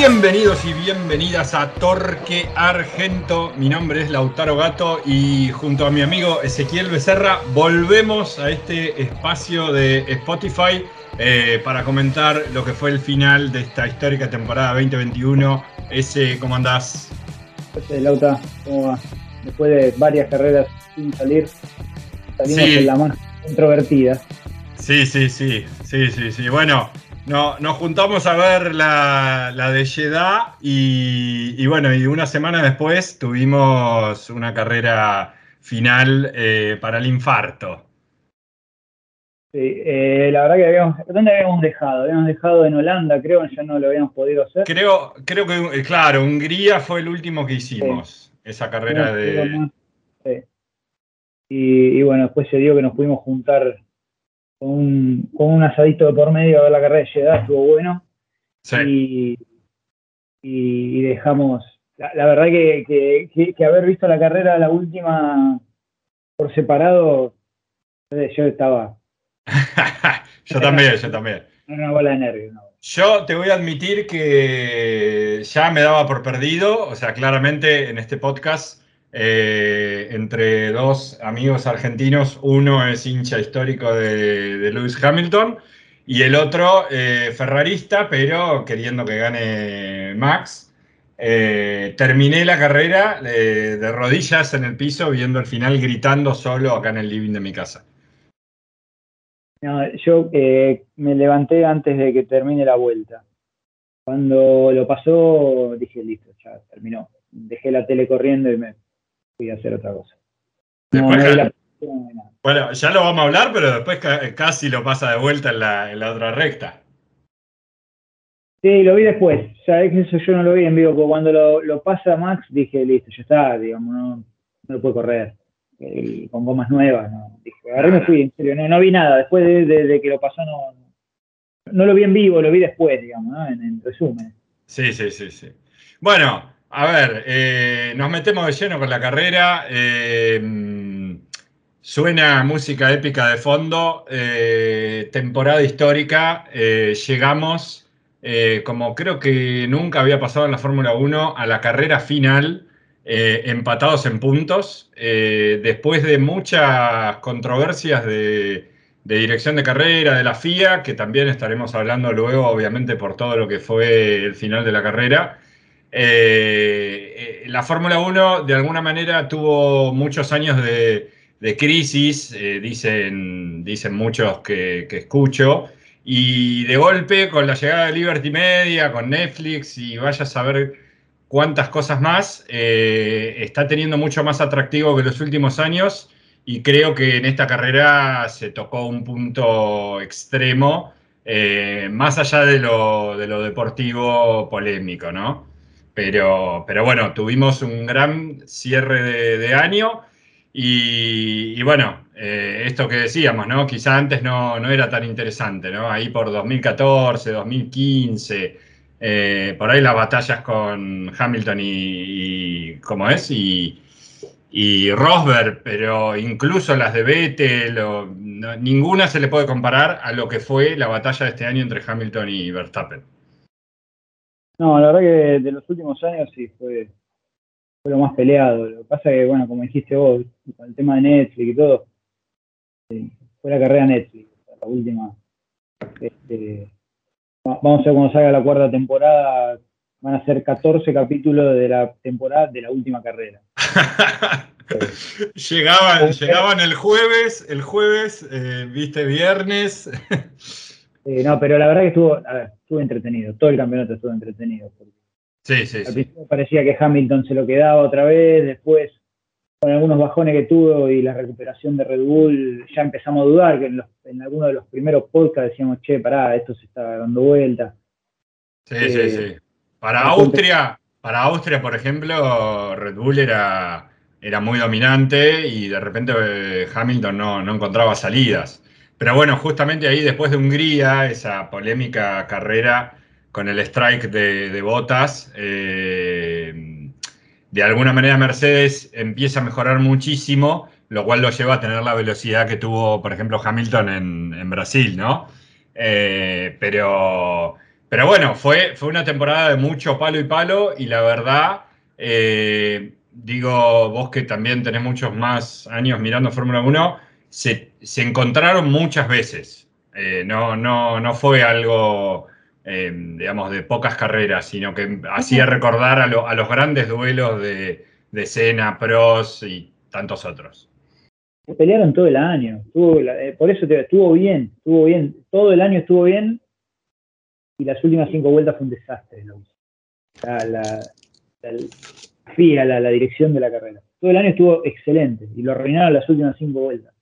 Bienvenidos y bienvenidas a Torque Argento. Mi nombre es Lautaro Gato y junto a mi amigo Ezequiel Becerra volvemos a este espacio de Spotify eh, para comentar lo que fue el final de esta histórica temporada 2021. Ese, ¿cómo andás? Lauta, ¿cómo va? Después de varias carreras sin salir, salimos en la más introvertida. Sí, sí, sí, sí, sí, sí. Bueno, no, nos juntamos a ver la, de Jeddah y, bueno, y una semana después tuvimos una carrera final eh, para el infarto. Sí, eh, la verdad que habíamos, ¿dónde habíamos dejado? Habíamos dejado en Holanda, creo, ya no lo habíamos podido hacer. Creo, creo que, eh, claro, Hungría fue el último que hicimos, esa carrera de... Y, y, bueno, después se dio que nos pudimos juntar con un, con un asadito de por medio de la carrera de Jeddah, estuvo bueno. Sí. Y, dejamos, la, verdad que, que, haber visto la carrera, la última, por separado, yo estaba... yo también, yo también. Una bola de nervios. Yo te voy a admitir que ya me daba por perdido, o sea, claramente en este podcast eh, entre dos amigos argentinos. Uno es hincha histórico de, Lewis Hamilton y el otro eh, ferrarista, pero queriendo que gane Max. Eh, terminé la carrera de rodillas en el piso, viendo el final, gritando solo acá en el living de mi casa. yo me levanté antes de que termine la vuelta. Cuando lo pasó, dije, listo, ya terminó. Dejé la tele corriendo y me a hacer otra cosa. bueno, ya lo vamos a hablar, pero después casi lo pasa de vuelta en la, otra recta. Sí, lo vi después. Que eso yo no lo vi en vivo, porque cuando lo, pasa Max dije, listo, ya está, digamos, no, lo puedo correr. con gomas nuevas, no. Dije, agarré me fui, en serio, no, no vi nada. Después de, que lo pasó, no, no lo vi en vivo, lo vi después, digamos, ¿no? en, en resumen. Sí, sí, sí, sí. Bueno, a ver, eh, nos metemos de lleno con la carrera. Eh, suena música épica de fondo, eh, temporada histórica. llegamos, como creo que nunca había pasado en la Fórmula 1, a la carrera final, empatados en puntos. después de muchas controversias de, de dirección de carrera, de la FIA, que también estaremos hablando luego, obviamente, por todo lo que fue el final de la carrera. Eh, eh, la Fórmula 1 de alguna manera tuvo muchos años de, crisis, eh, dicen, dicen muchos que, escucho, y de golpe con la llegada de Liberty Media, con Netflix y vaya a saber cuántas cosas más, está teniendo mucho más atractivo que los últimos años y creo que en esta carrera se tocó un punto extremo, más allá de lo, de lo deportivo polémico, ¿no? Pero, pero bueno, tuvimos un gran cierre de, año y, bueno, eh, esto que decíamos, ¿no? Quizá antes no, era tan interesante, ¿no? Ahí por 2014, 2015, eh, por ahí las batallas con Hamilton y, ¿cómo es? Y, Rosberg, pero incluso las de Vettel, ninguna se le puede comparar a lo que fue la batalla de este año entre Hamilton y Verstappen. No, la verdad que de los últimos años sí fue, fue lo más peleado. Lo que pasa que, bueno, como dijiste vos, con el tema de Netflix y todo, fue la carrera Netflix, la última. Este, vamos a ver cuando salga la cuarta temporada, van a ser 14 capítulos de la temporada de la última carrera. llegaban, llegaban el jueves, el jueves, eh, viste, viernes. no, pero la verdad que estuvo, a ver, estuvo entretenido, todo el campeonato estuvo entretenido. Sí, sí, al principio parecía que Hamilton se lo quedaba otra vez, después con algunos bajones que tuvo y la recuperación de Red Bull, ya empezamos a dudar, que en, los, en algunos de los primeros podcasts decíamos, che, pará, esto se está dando vuelta. Sí, sí, eh, sí. Para Austria, para Austria, por ejemplo, Red Bull era, era muy dominante y de repente eh, Hamilton no, no encontraba salidas. Pero bueno, justamente ahí después de Hungría, esa polémica carrera con el strike de, botas, eh, de alguna manera Mercedes empieza a mejorar muchísimo, lo cual lo lleva a tener la velocidad que tuvo, por ejemplo, Hamilton en, Brasil, ¿no? Eh, pero, pero bueno, fue, fue una temporada de mucho palo y palo y la verdad, eh, digo, vos que también tenés muchos más años mirando Fórmula 1, se, encontraron muchas veces. Eh, no, no, no fue algo, eh, digamos, de pocas carreras, sino que hacía recordar a, los grandes duelos de, de Senna, Pros y tantos otros. Se pelearon todo el año, por eso estuvo bien, estuvo bien, todo el año estuvo bien y las últimas cinco vueltas fue un desastre. La, la, la, la, dirección de la carrera. Todo el año estuvo excelente y lo arruinaron las últimas cinco vueltas.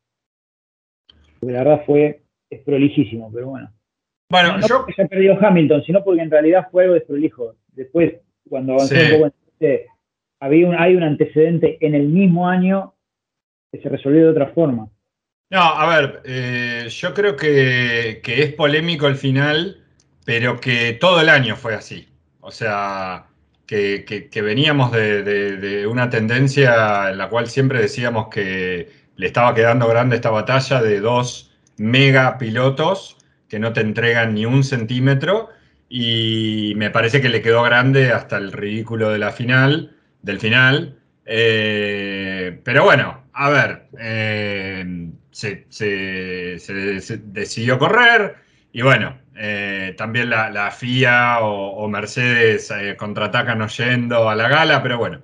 Porque la verdad fue es prolijísimo, pero bueno. Bueno, no yo... porque se perdió Hamilton, sino porque en realidad fue algo desprolijo. Después, cuando avanzó un poco había un, hay un antecedente en el mismo año que se resolvió de otra forma. No, a ver, eh, yo creo que, que es polémico el final pero que todo el año fue así. O sea, que, veníamos de, una tendencia en la cual siempre decíamos que le estaba quedando grande esta batalla de dos mega pilotos que no te entregan ni un centímetro y me parece que le quedó grande hasta el ridículo de la final, del final. Eh, pero bueno, a ver, eh, se, decidió correr y bueno, eh, también la, FIA o, Mercedes eh, contraatacan oyendo a la gala, pero bueno.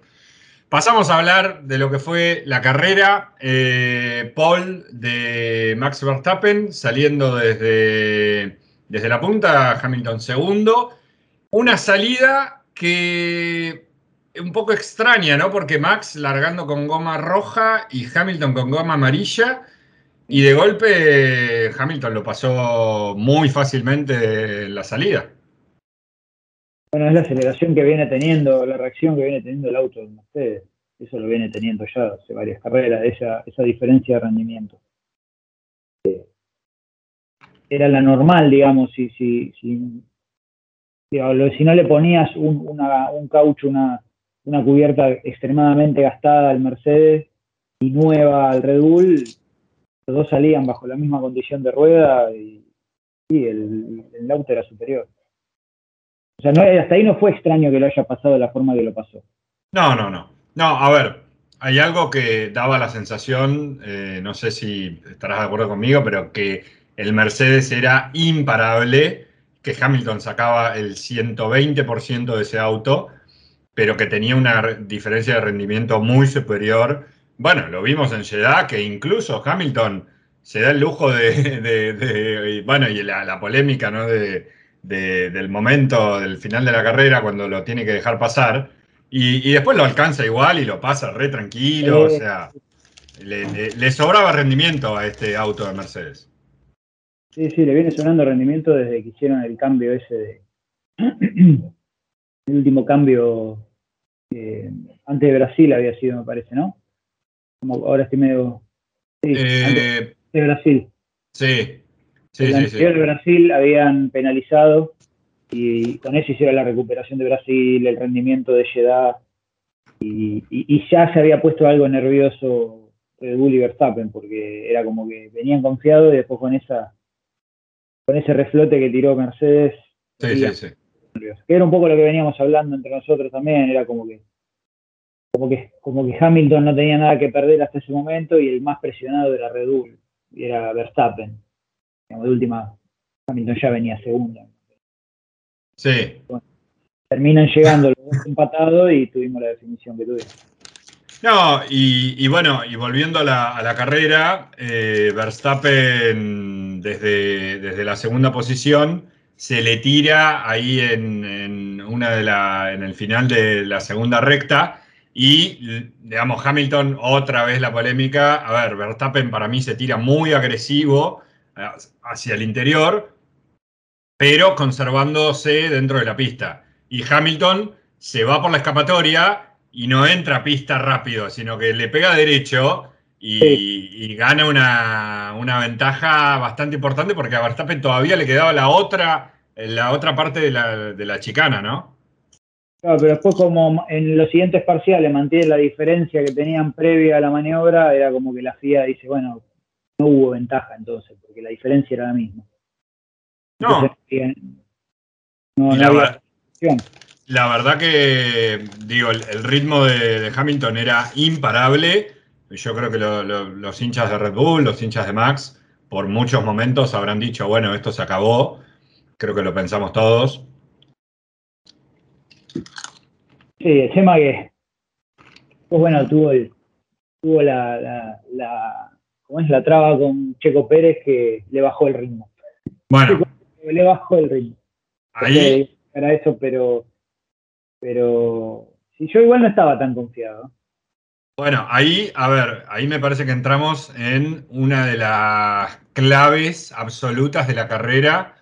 Pasamos a hablar de lo que fue la carrera. Eh, Paul de Max Verstappen saliendo desde, desde la punta, Hamilton segundo. Una salida que un poco extraña, ¿no? Porque Max largando con goma roja y Hamilton con goma amarilla. Y de golpe Hamilton lo pasó muy fácilmente en la salida. Bueno, es la aceleración que viene teniendo, la reacción que viene teniendo el auto de Mercedes. Eso lo viene teniendo ya hace varias carreras, esa, diferencia de rendimiento. Eh, era la normal, digamos, si, si, no le ponías un, un caucho, una, una cubierta extremadamente gastada al Mercedes y nueva al Red Bull, los dos salían bajo la misma condición de rueda y, el, auto era superior. O sea, hasta ahí no fue extraño que lo haya pasado de la forma que lo pasó. No, no, no. No, a ver, hay algo que daba la sensación, eh, no sé si estarás de acuerdo conmigo, pero que el Mercedes era imparable, que Hamilton sacaba el 120% de ese auto, pero que tenía una diferencia de rendimiento muy superior bueno, lo vimos en Jeddah, que incluso Hamilton se da el lujo de, bueno, y la, polémica, ¿no? De, del momento, del final de la carrera, cuando lo tiene que dejar pasar, y, después lo alcanza igual y lo pasa re tranquilo, o sea, le, sobraba rendimiento a este auto de Mercedes. Sí, sí, le viene sonando rendimiento desde que hicieron el cambio ese de... el último cambio antes de Brasil había sido, me parece, ¿no? ahora estoy medio. Sí, eh, de Brasil. Sí, sí, el sí, de Brasil habían penalizado y con eso hicieron la recuperación de Brasil, el rendimiento de Jeddah y, ya se había puesto algo nervioso Red Bull y Verstappen porque era como que venían confiados y después con esa con ese reflote que tiró Mercedes. Sí, sí, sí. Que era un poco lo que veníamos hablando entre nosotros también, era como que como que, como que Hamilton no tenía nada que perder hasta ese momento y el más presionado era Red Bull, y era Verstappen. De última, Hamilton ya venía segundo. Sí. terminan llegando los dos empatados y tuvimos la definición que tuvimos. No, y, bueno, y volviendo a la, carrera, eh, Verstappen desde, desde la segunda posición se le tira ahí en, en, una de la, en el final de la segunda recta y, digamos, Hamilton, otra vez la polémica. A ver, Verstappen para mí se tira muy agresivo hacia el interior, pero conservándose dentro de la pista. Y Hamilton se va por la escapatoria y no entra a pista rápido, sino que le pega derecho y, gana una, una, ventaja bastante importante porque a Verstappen todavía le quedaba la otra, la otra parte de la, de la chicana, ¿no? Claro, pero después como en los siguientes parciales mantiene la diferencia que tenían previa a la maniobra, era como que la FIA dice, bueno, no hubo ventaja entonces, porque la diferencia era la misma. No. No, la, la, verdad que, digo, el, ritmo de, Hamilton era imparable. Yo creo que los hinchas de Red Bull, los hinchas de Max, por muchos momentos habrán dicho, bueno, esto se acabó. Creo que lo pensamos todos. Sí, el tema que, pues bueno, tuvo, tuvo la, la, ¿cómo es? la traba con Checo Pérez que le bajó el ritmo. Bueno. le bajó el ritmo. Ahí. Era eso, pero, pero si yo igual no estaba tan confiado. Bueno, ahí, a ver, ahí me parece que entramos en una de las claves absolutas de la carrera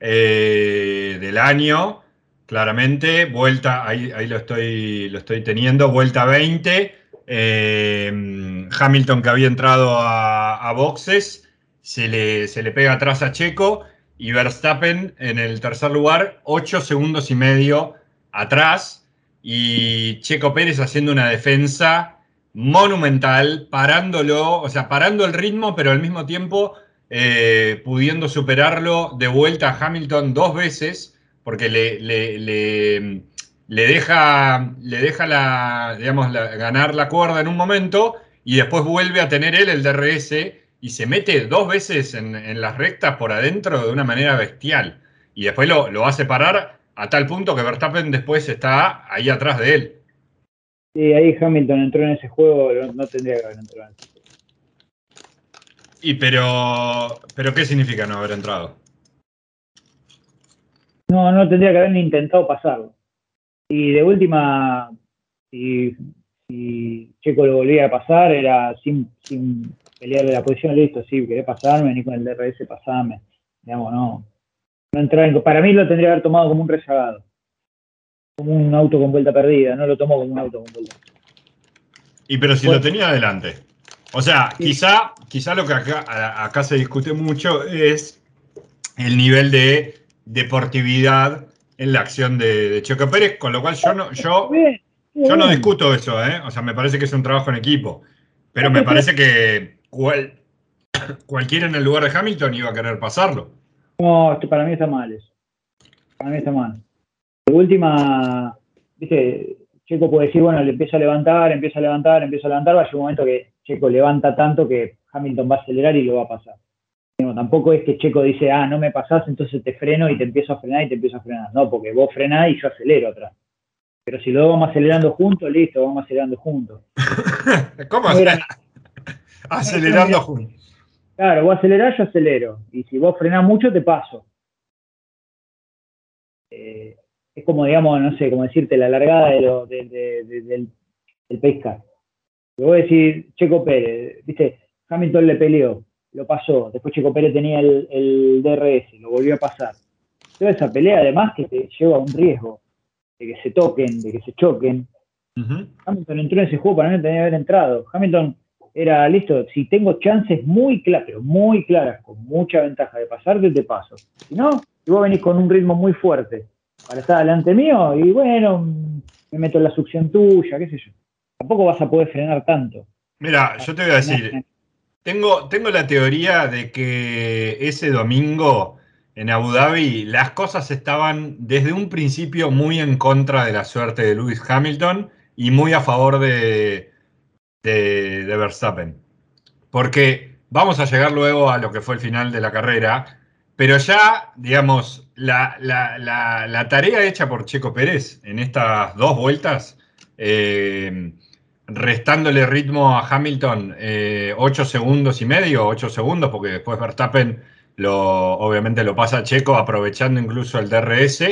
eh, del año claramente. Vuelta, ahí, ahí lo, estoy, lo estoy teniendo, vuelta 20. Eh, Hamilton que había entrado a, boxes, se le, se le, pega atrás a Checo y Verstappen en el tercer lugar, 8 segundos y medio atrás. Y Checo Pérez haciendo una defensa monumental, parándolo, o sea, parando el ritmo, pero al mismo tiempo eh, pudiendo superarlo de vuelta a Hamilton dos veces porque le, le, deja, le deja la, digamos, ganar la cuerda en un momento y después vuelve a tener él el DRS y se mete dos veces en, las rectas por adentro de una manera bestial. Y después lo, lo a separar a tal punto que Verstappen después está ahí atrás de él. Sí, ahí Hamilton entró en ese juego, no tendría que haber entrado. Y pero, pero ¿qué significa no haber entrado? No, no tendría que haber intentado pasarlo. Y de última, si, Checo lo volvía a pasar, era sin, sin pelearle la posición, listo, sí, querés pasarme, ni con el DRS pasarme. Digamos, no. no entrar en, para mí lo tendría que haber tomado como un rezagado. Como un auto con vuelta perdida, no lo tomó como un auto con vuelta. Y pero si lo tenía adelante. O sea, quizá, quizá lo que acá, acá se discute mucho es el nivel de deportividad en la acción de, Checo Pérez, con lo cual yo no, yo, yo no discuto eso, ¿eh? O sea, me parece que es un trabajo en equipo. Pero me parece que cual, cualquiera en el lugar de Hamilton iba a querer pasarlo. No, para mí está mal eso. Para mí está mal. De última, viste, Checo puede decir, bueno, le empiezo a levantar, empiezo a levantar, empiezo a levantar, va a llegar un momento que Checo levanta tanto que Hamilton va a acelerar y lo va a pasar tampoco es que Checo dice, ah, no me pasás, entonces te freno y te empiezo a frenar y te empiezo a frenar. No, porque vos frenás y yo acelero atrás. Pero si luego vamos acelerando juntos, listo, vamos acelerando juntos. ¿Cómo Acelerando juntos. Claro, vos acelerás, yo acelero. Y si vos frenás mucho, te paso. Eh, es como, digamos, no sé, como decirte, la largada de lo, del, del pesca. Vos decís, Checo Pérez, viste, Hamilton le peleó lo pasó. Después Checo Pérez tenía el, DRS, lo volvió a pasar. Toda esa pelea, además, que te lleva a un riesgo de que se toquen, de que se choquen. Hamilton entró en ese juego para no tener que haber entrado. Hamilton era listo, si tengo chances muy claras, pero muy claras, con mucha ventaja de pasarte, te paso. Si no, si vos venís con un ritmo muy fuerte para estar delante mío, y bueno, me meto en la succión tuya, qué sé yo. Tampoco vas a poder frenar tanto. Mira, yo te voy a decir, tengo, tengo la teoría de que ese domingo en Abu Dhabi las cosas estaban desde un principio muy en contra de la suerte de Lewis Hamilton y muy a favor de, de, Verstappen. Porque vamos a llegar luego a lo que fue el final de la carrera, pero ya, digamos, la, la tarea hecha por Checo Pérez en estas dos vueltas eh, restándole ritmo a Hamilton 8 eh, segundos y medio, 8 segundos, porque después Verstappen lo, obviamente lo pasa a Checo aprovechando incluso el DRS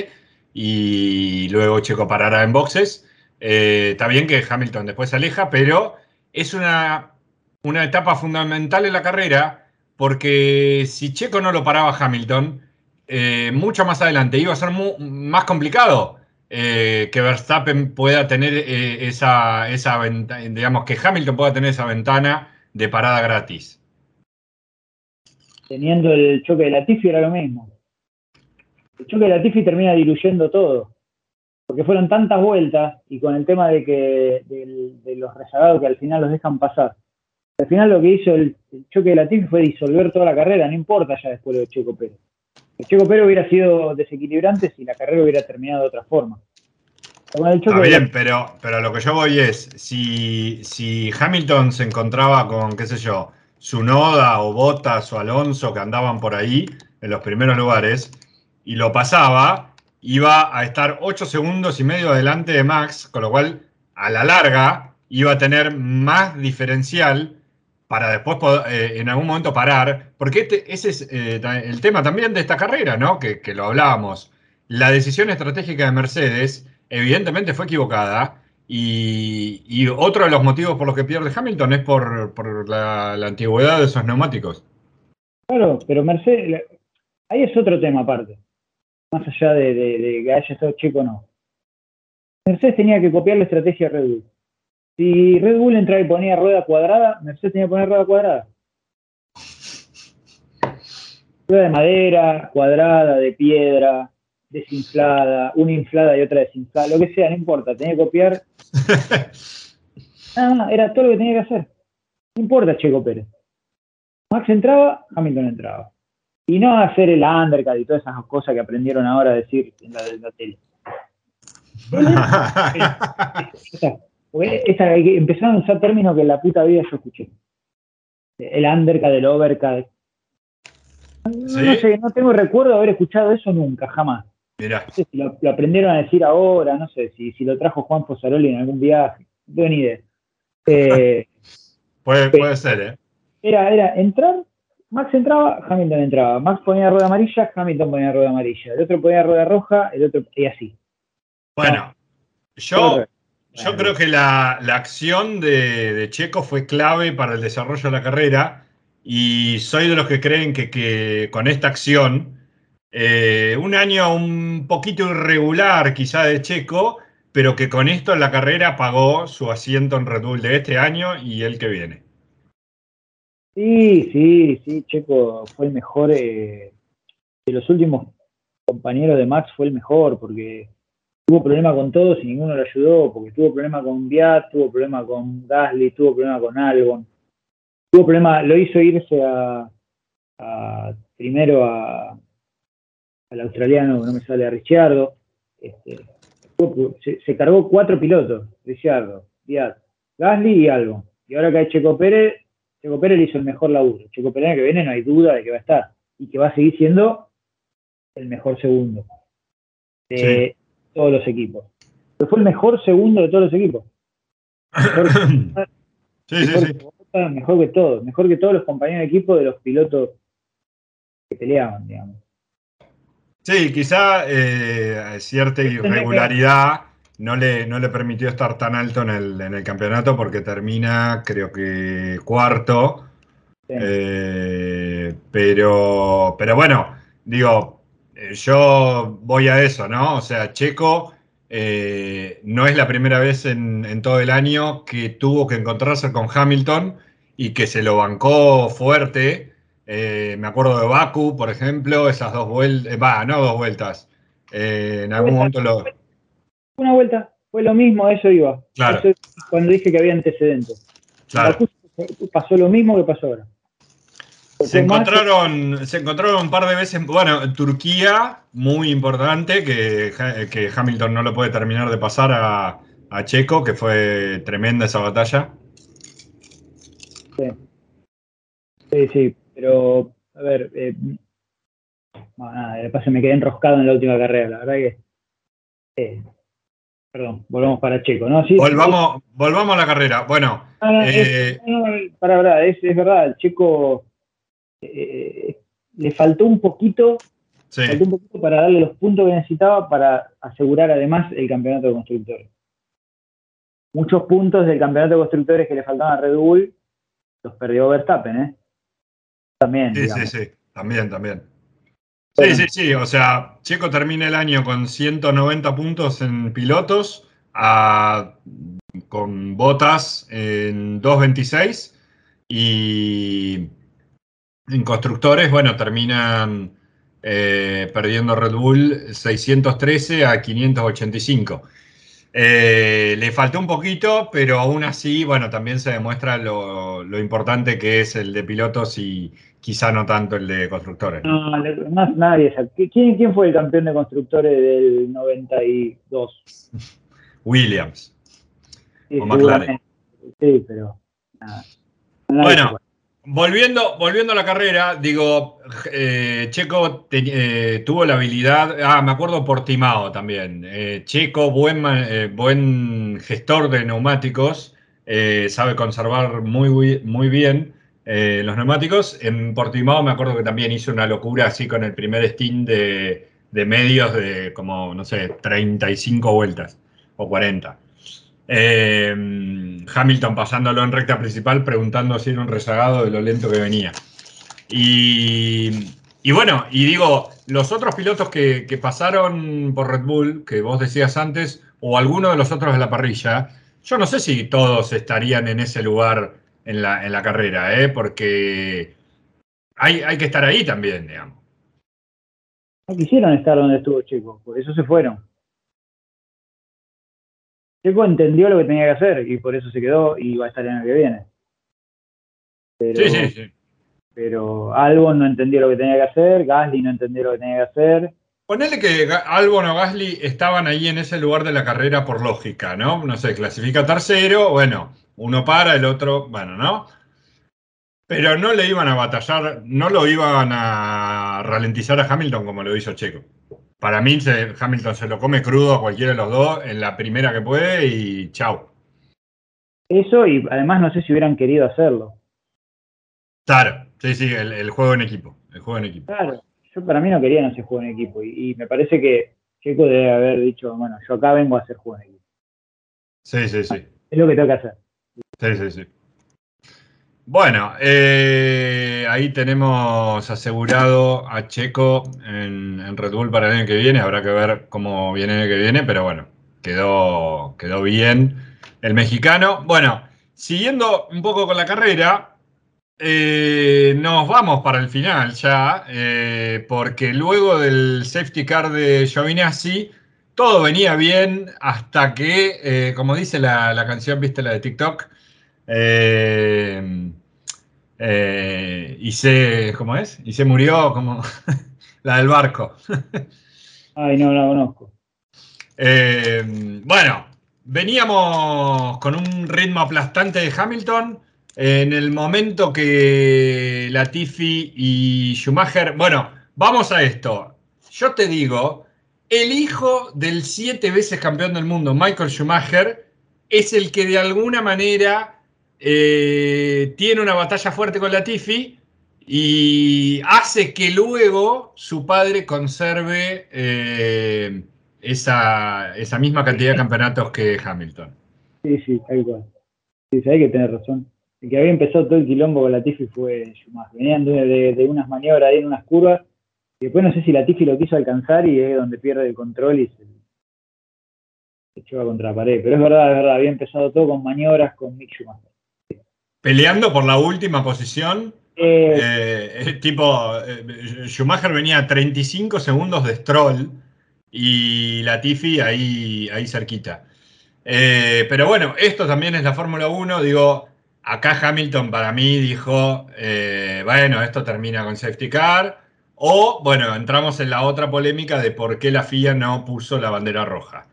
y luego Checo parará en boxes. Eh, está bien que Hamilton después se aleja, pero es una, una etapa fundamental en la carrera porque si Checo no lo paraba Hamilton, eh, mucho más adelante iba a ser más complicado eh, que Verstappen pueda tener eh, esa, esa ventana, digamos, que Hamilton pueda tener esa ventana de parada gratis. Teniendo el choque de Latifi era lo mismo. El choque de Latifi termina diluyendo todo. Porque fueron tantas vueltas y con el tema de que los rezagados que al final los dejan pasar. Al final lo que hizo el, choque de Latifi fue disolver toda la carrera, no importa ya después lo de Checo Pérez. Checo Pérez hubiera sido desequilibrante si la carrera hubiera terminado de otra forma. Está bien, pero, pero lo que yo voy es, si, si Hamilton se encontraba con, qué sé yo, su Noda o Bottas o Alonso que andaban por ahí en los primeros lugares y lo pasaba, iba a estar 8 segundos y medio adelante de Max, con lo cual a la larga iba a tener más diferencial para después eh, en algún momento parar, porque este, ese es eh, el tema también de esta carrera, ¿no? Que, lo hablábamos. La decisión estratégica de Mercedes evidentemente fue equivocada y, otro de los motivos por los que pierde Hamilton es por, la, antigüedad de esos neumáticos. Claro, pero Mercedes, ahí es otro tema aparte, más allá de, que haya estado chico o no. Mercedes tenía que copiar la estrategia de Red Bull. Si Red Bull entraba y ponía rueda cuadrada, Mercedes tenía que poner rueda cuadrada. Rueda de madera, cuadrada, de piedra, desinflada, una inflada y otra desinflada, lo que sea, no importa, tenía que copiar. Nada más, era todo lo que tenía que hacer. No importa Checo Pérez. Max entraba, Hamilton entraba. Y no hacer el undercut y todas esas cosas que aprendieron ahora a decir en la, la tele. empezaron a usar términos que en la puta vida yo escuché. El undercut, el overcut. No, sé, no tengo recuerdo de haber escuchado eso nunca, jamás. No sé si lo, aprendieron a decir ahora, no sé si, si lo trajo Juan Fosaroli en algún viaje, no tengo ni idea. Eh, puede, puede ser, ¿eh? Era, era entrar, Max entraba, Hamilton entraba. Max ponía rueda amarilla, Hamilton ponía rueda amarilla. El otro ponía rueda roja, el otro, y así. Bueno, yo, yo creo que la, acción de, de, Checo fue clave para el desarrollo de la carrera y soy de los que creen que, que con esta acción eh, un año un poquito irregular quizá de Checo, pero que con esto la carrera pagó su asiento en Red Bull de este año y el que viene. Sí, sí, sí, Checo fue el mejor eh, de los últimos compañeros de Max, fue el mejor porque tuvo problema con todos y ninguno lo ayudó, porque tuvo problema con Viat, tuvo problema con Gasly, tuvo problema con Albon, tuvo problema, lo hizo irse a primero a, al australiano, no me sale a Ricciardo. Este, se, cargó cuatro pilotos, Ricciardo, Díaz, Gasly y Albon. Y ahora que hay Checo Pérez, Checo Pérez le hizo el mejor laburo. Checo Pérez que viene no hay duda de que va a estar y que va a seguir siendo el mejor segundo de todos los equipos. Pero fue el mejor segundo de todos los equipos. sí, sí, sí. mejor que todos, mejor que todos los compañeros de equipo de los pilotos que peleaban, digamos. Sí, quizá eh, cierta irregularidad no le, no le permitió estar tan alto en el, en el campeonato porque termina, creo que cuarto. Eh, pero, pero bueno, digo, yo voy a eso, ¿no? O sea, Checo no es la primera vez en, en, todo el año que tuvo que encontrarse con Hamilton y que se lo bancó fuerte eh, me acuerdo de Baku, por ejemplo, esas dos vueltas, eh, va, no dos vueltas. Eh, en algún momento lo. Una vuelta, fue lo mismo, eso iba. Claro. cuando dije que había antecedentes. Claro. pasó lo mismo que pasó ahora. Se encontraron, se encontraron un par de veces, bueno, Turquía, muy importante, que, que Hamilton no lo puede terminar de pasar a, a Checo, que fue tremenda esa batalla. Sí. Sí, sí. Pero, a ver, eh, nada, de paso me quedé enroscado en la última carrera, la verdad que. Eh, perdón, volvamos para Checo, ¿no? volvamos, volvamos a la carrera. Bueno. eh, es, para verdad, es, verdad, el Checo eh, le faltó un poquito. Faltó un poquito para darle los puntos que necesitaba para asegurar además el campeonato de constructores. Muchos puntos del campeonato de constructores que le faltaban a Red Bull los perdió Verstappen, ¿eh? también. Sí, sí, sí, también, también. Sí, sí, sí, o sea, Checo termina el año con 190 puntos en pilotos, con botas en 2.26 y en constructores, bueno, terminan eh, perdiendo Red Bull 613 a 585. Eh, le faltó un poquito, pero aún así, bueno, también se demuestra lo, importante que es el de pilotos y quizá no tanto el de constructores. No, más nadie. ¿Quién, ¿Quién fue el campeón de constructores del 92? Williams. Sí, o McLaren. Sí, pero nada. Bueno, Volviendo, volviendo a la carrera, digo, eh, Checo eh, tuvo la habilidad, ah, me acuerdo por Timao también. Eh, Checo, buen, buen gestor de neumáticos, sabe conservar muy, muy bien los neumáticos. En Portimao me acuerdo que también hizo una locura así con el primer stint de, de medios de como, no sé, 35 vueltas o 40. Eh, Hamilton pasándolo en recta principal, preguntando si era un rezagado de lo lento que venía. Y, bueno, y digo, los otros pilotos que, pasaron por Red Bull, que vos decías antes, o alguno de los otros de la parrilla, yo no sé si todos estarían en ese lugar en la, carrera, ¿eh? porque hay, que estar ahí también, digamos. No quisieron estar donde estuvo Chico, por eso se fueron. Checo entendió lo que tenía que hacer y por eso se quedó y va a estar en el que viene. sí, sí, sí. Pero Albon no entendió lo que tenía que hacer, Gasly no entendió lo que tenía que hacer. Ponele que Albon o Gasly estaban ahí en ese lugar de la carrera por lógica, ¿no? No sé, clasifica tercero, bueno, uno para, el otro, bueno, ¿no? Pero no le iban a batallar, no lo iban a ralentizar a Hamilton como lo hizo Checo. Para mí, Hamilton se lo come crudo a cualquiera de los dos en la primera que puede y chau. Eso, y además no sé si hubieran querido hacerlo. Claro, sí, sí, el, juego en equipo. El juego en equipo. Claro, yo para mí no querían hacer juego en equipo. Y, me parece que Checo debe haber dicho, bueno, yo acá vengo a hacer juego en equipo. Sí, sí, sí. Es lo que tengo que hacer. Sí, sí, sí. Bueno, eh, ahí tenemos asegurado a Checo en, Red Bull para el año que viene. Habrá que ver cómo viene el año que viene, pero bueno, quedó, quedó bien el mexicano. Bueno, siguiendo un poco con la carrera, eh, nos vamos para el final ya, eh, porque luego del safety car de Giovinazzi, todo venía bien hasta que, como dice la, la, canción, viste la de TikTok, eh, y se, ¿cómo es? Y se murió como la del barco. Ay, no la conozco. Eh, bueno, veníamos con un ritmo aplastante de Hamilton. En el momento que Latifi y Schumacher. Bueno, vamos a esto. Yo te digo, el hijo del siete veces campeón del mundo, Michael Schumacher, es el que de alguna manera eh, tiene una batalla fuerte con la Tifi y hace que luego su padre conserve eh, esa, misma cantidad de campeonatos que Hamilton. Sí, sí, tal cual. Sí, hay que tener razón. El que había empezado todo el quilombo con la Tifi fue Schumacher. Venían de, unas maniobras ahí en unas curvas y después no sé si la Tifi lo quiso alcanzar y es donde pierde el control y se, se echó contra la pared. Pero es verdad, es verdad, había empezado todo con maniobras con Mick Schumacher peleando por la última posición. Eh, eh, tipo, eh, Schumacher venía a 35 segundos de Stroll y Latifi ahí, ahí cerquita. pero bueno, esto también es la Fórmula 1. Digo, acá Hamilton para mí dijo, bueno, esto termina con safety car. O, bueno, entramos en la otra polémica de por qué la FIA no puso la bandera roja.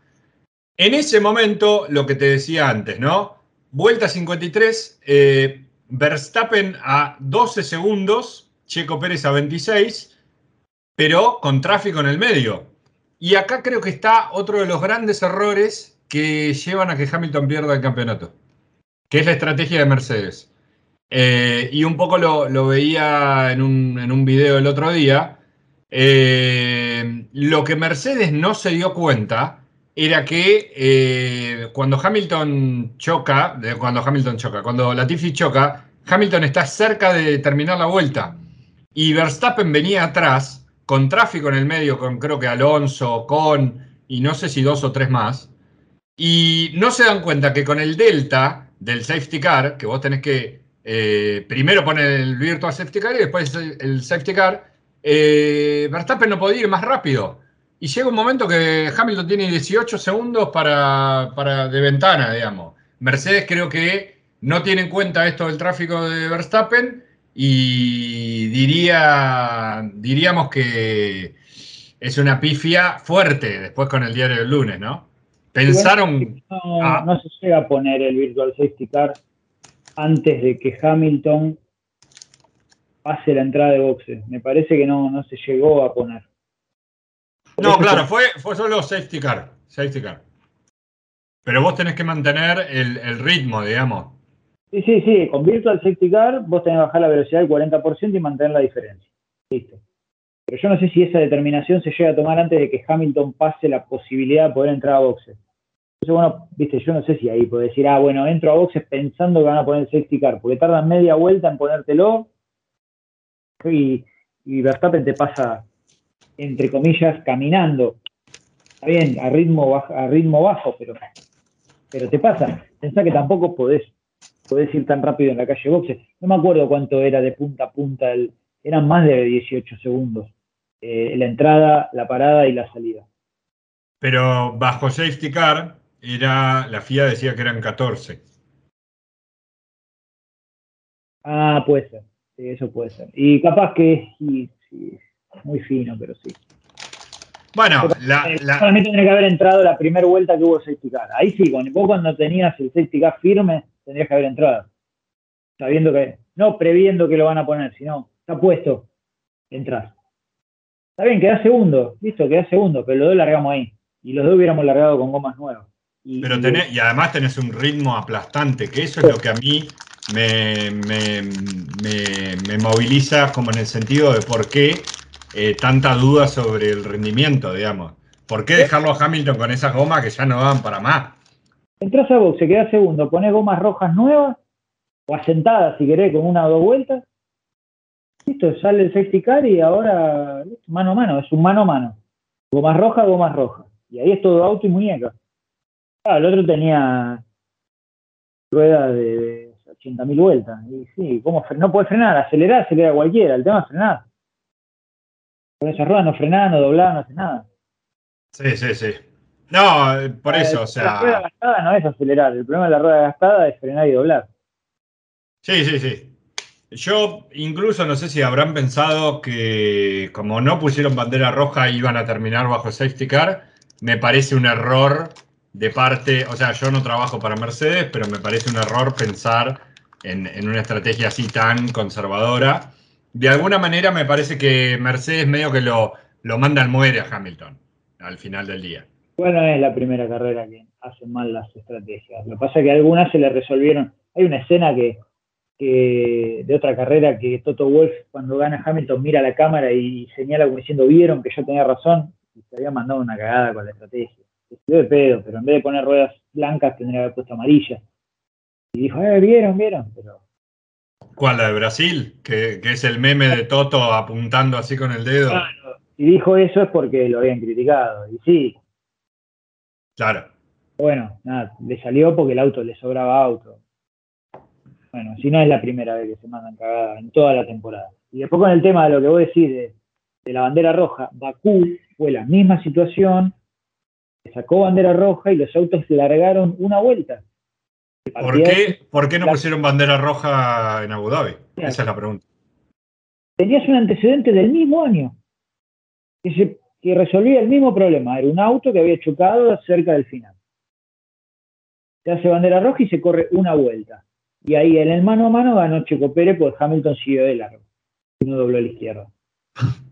En ese momento, lo que te decía antes, ¿no? Vuelta 53, eh, Verstappen a 12 segundos, Checo Pérez a 26, pero con tráfico en el medio. Y acá creo que está otro de los grandes errores que llevan a que Hamilton pierda el campeonato, que es la estrategia de Mercedes. Eh, y un poco lo, veía en un, en un, video el otro día. Eh, lo que Mercedes no se dio cuenta era que eh, cuando Hamilton choca, cuando Hamilton choca, cuando Latifi choca, Hamilton está cerca de terminar la vuelta. Y Verstappen venía atrás con tráfico en el medio, con creo que Alonso, con y no sé si dos o tres más, y no se dan cuenta que con el delta del safety car, que vos tenés que eh, primero poner el virtual safety car y después el safety car, eh, Verstappen no podía ir más rápido y llega un momento que Hamilton tiene 18 segundos para, para, de ventana, digamos. Mercedes creo que no tiene en cuenta esto del tráfico de Verstappen y diría, diríamos que es una pifia fuerte después con el diario del lunes, ¿no? Pensaron... No, no se llega a poner el Virtual Safety Car antes de que Hamilton pase la entrada de boxes. Me parece que no, no se llegó a poner. No, claro, fue, fue solo safety car, safety car. Pero vos tenés que mantener el, ritmo, digamos. Sí, sí, sí. Con Virtual Safety Car vos tenés que bajar la velocidad del 40% y mantener la diferencia. Listo. Pero yo no sé si esa determinación se llega a tomar antes de que Hamilton pase la posibilidad de poder entrar a boxes. Entonces, bueno, viste, yo no sé si ahí puedo decir, ah, bueno, entro a boxes pensando que van a poner safety car, porque tardan media vuelta en ponértelo y, y Verstappen te pasa entre comillas, caminando. Está bien, a ritmo bajo, a ritmo bajo pero, pero te pasa. Pensá que tampoco podés, podés ir tan rápido en la calle boxe. No me acuerdo cuánto era de punta a punta, el, eran más de 18 segundos. Eh, la entrada, la parada y la salida. Pero bajo safety car, era, la FIA decía que eran 14. Ah, puede ser. Sí, eso puede ser. Y capaz que sí, sí, muy fino, pero sí. Bueno, la, eh, solamente tiene que haber entrado la primera vuelta que hubo safety car. Ahí sí, vos cuando tenías el safety car firme, tendrías que haber entrado. Sabiendo que, no previendo que lo van a poner, sino, está puesto, entras. Está bien, queda segundo, listo, queda segundo, pero los dos largamos ahí. Y los dos hubiéramos largado con gomas nuevas. Y, pero tenés, y además tenés un ritmo aplastante, que eso es lo que a mí me, me, me moviliza como en el sentido de por qué eh, tanta duda sobre el rendimiento, digamos. ¿Por qué dejarlo a Hamilton con esas gomas que ya no van para más? Entras a boxe, queda segundo, pones gomas rojas nuevas o asentadas si querés con una o dos vueltas. Listo, sale el safety car y ahora mano a mano, es un mano a mano. Gomas rojas, gomas rojas. Y ahí es todo auto y muñeca. Ah, el otro tenía ruedas de 80.000 vueltas. Y sí, ¿cómo no puede frenar? Acelerar, acelera cualquiera. El tema es frenar. Con esas ruedas no frenaba, no doblaba, no hace nada. Sí, sí, sí. No, por eh, eso, o sea. La rueda gastada no es acelerar, el problema de la rueda gastada es frenar y doblar. Sí, sí, sí. Yo incluso no sé si habrán pensado que como no pusieron bandera roja iban a terminar bajo safety car. Me parece un error de parte, o sea, yo no trabajo para Mercedes, pero me parece un error pensar en, en una estrategia así tan conservadora de alguna manera me parece que Mercedes medio que lo, lo manda al muere a Hamilton al final del día. Bueno, es la primera carrera que hacen mal las estrategias. Lo que pasa es que algunas se le resolvieron. Hay una escena que, de otra carrera que Toto Wolf cuando gana Hamilton mira a la cámara y señala como diciendo vieron que yo tenía razón y se había mandado una cagada con la estrategia. Se de pedo, pero en vez de poner ruedas blancas tendría que haber puesto amarillas. Y dijo, eh, vieron, vieron, pero ¿Cuál, la de Brasil? Que, es el meme de Toto apuntando así con el dedo. Claro, y dijo eso es porque lo habían criticado, y sí. Claro. Bueno, nada, le salió porque el auto le sobraba auto. Bueno, si no es la primera vez que se mandan cagadas en toda la temporada. Y después con el tema de lo que vos decís de, de la bandera roja, Bakú fue la misma situación, sacó bandera roja y los autos largaron una vuelta. ¿Por qué, no pusieron bandera roja en Abu Dhabi? Esa es la pregunta. Tenías un antecedente del mismo año que, resolvía el mismo problema. Era un auto que había chocado cerca del final. Se hace bandera roja y se corre una vuelta. Y ahí en el mano a mano ganó Checo Pérez porque Hamilton siguió de largo y no dobló a la izquierda.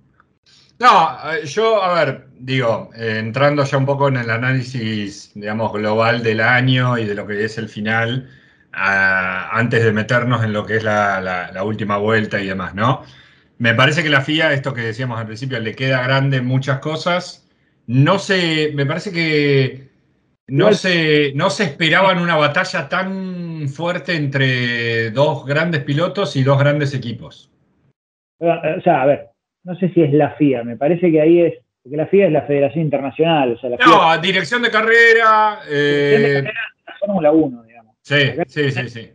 No, eh, yo, a ver, digo, eh, entrando ya un poco en el análisis, digamos, global del año y de lo que es el final, antes de meternos en lo que es la, última vuelta y demás, ¿no? Me parece que la FIA, esto que decíamos al principio, le queda grande en muchas cosas. No sé, me parece que no se, no se esperaban una batalla tan fuerte entre dos grandes pilotos y dos grandes equipos. O sea, a ver, no sé si es la FIA, me parece que ahí es, porque la FIA es la Federación Internacional. no, dirección de carrera. Eh, la Fórmula 1, digamos. Sí, sí, sí, sí.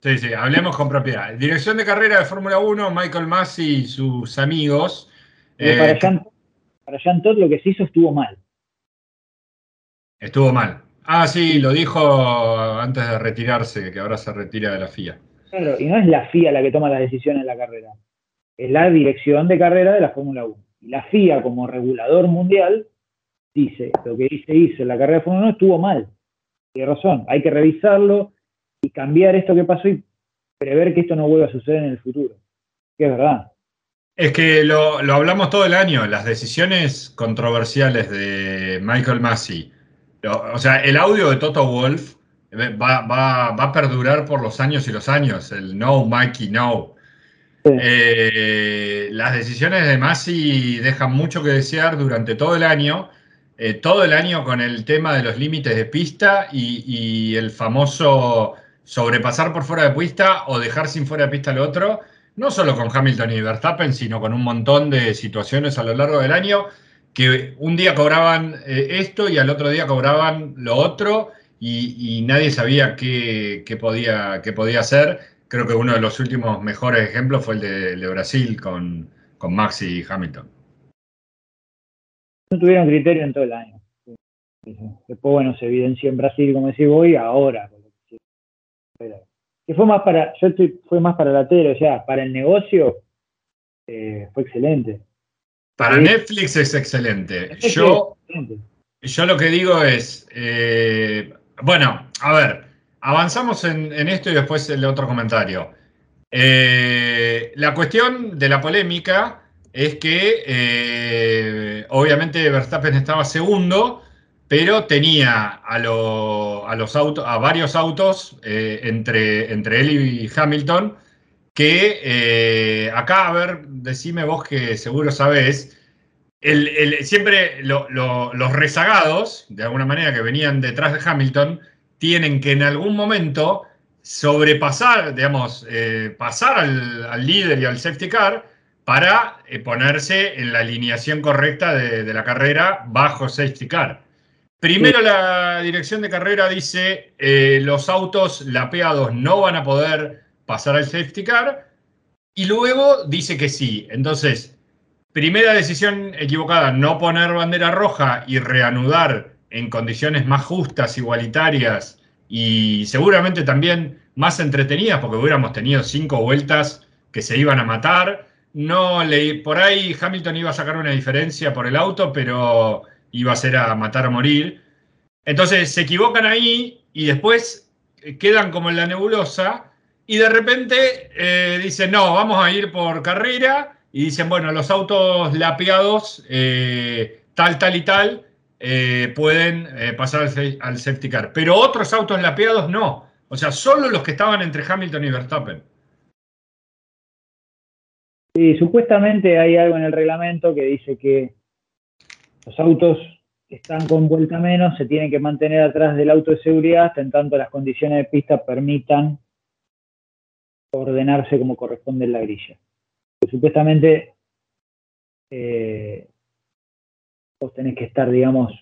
Sí, sí, hablemos con propiedad. Dirección de carrera de Fórmula 1, Michael Massey y sus amigos. Eh, para, para Jean Todt lo que se hizo estuvo mal. Estuvo mal. Ah, sí, lo dijo antes de retirarse, que ahora se retira de la FIA. Claro, y no es la FIA la que toma las decisiones en la carrera, es la dirección de carrera de la Fórmula 1. Y la FIA, como regulador mundial, dice, lo que se hizo en la carrera de Fórmula 1 estuvo mal. Tiene razón, hay que revisarlo y cambiar esto que pasó y prever que esto no vuelva a suceder en el futuro. Que es verdad. Es que lo, hablamos todo el año, las decisiones controversiales de Michael Massey o sea, el audio de Toto Wolf va, a perdurar por los años y los años, el no, Mikey, no. Eh, las decisiones de Masi dejan mucho que desear durante todo el año, eh, todo el año con el tema de los límites de pista y, el famoso sobrepasar por fuera de pista o dejar sin fuera de pista al otro, no solo con Hamilton y Verstappen, sino con un montón de situaciones a lo largo del año que un día cobraban eh, esto y al otro día cobraban lo otro y, nadie sabía qué, podía, qué podía hacer. Creo que uno de los últimos mejores ejemplos fue el de, Brasil con, con Max y Hamilton. No tuvieron criterio en todo el año. Después, bueno, se evidenció en Brasil, como decís voy ahora. Que fue más para, yo fue más para la tele, o sea, para el negocio eh, fue excelente. Para Netflix es excelente. Yo, yo lo que digo es, eh, bueno, a ver, avanzamos en, esto y después el otro comentario. Eh, la cuestión de la polémica es que eh, obviamente Verstappen estaba segundo, pero tenía a, los a varios autos entre, entre él y Hamilton que eh, acá, a ver, decime vos que seguro sabés, siempre los rezagados, de alguna manera, que venían detrás de Hamilton, tienen que en algún momento sobrepasar, digamos, eh, pasar al, líder y al safety car para eh, ponerse en la alineación correcta de, la carrera bajo safety car. Primero la dirección de carrera dice los autos lapeados no van a poder pasar al safety car y luego dice que sí. Entonces, primera decisión equivocada, no poner bandera roja y reanudar en condiciones más justas, igualitarias y seguramente también más entretenidas, porque hubiéramos tenido cinco vueltas que se iban a matar. No por ahí Hamilton iba a sacar una diferencia por el auto, pero iba a ser a matar a morir. Entonces se equivocan ahí y después quedan como en la nebulosa y de repente eh, dicen, no, vamos a ir por carrera, y dicen, bueno, los autos lapeados, eh, tal, tal y tal, eh, pueden pasar al, al safety car. Pero otros autos lapeados no. O sea, solo los que estaban entre Hamilton y Verstappen. Sí, supuestamente hay algo en el reglamento que dice que los autos que están con vuelta menos se tienen que mantener atrás del auto de seguridad hasta en tanto las condiciones de pista permitan ordenarse como corresponde en la grilla. supuestamente eh, vos tenés que estar, digamos,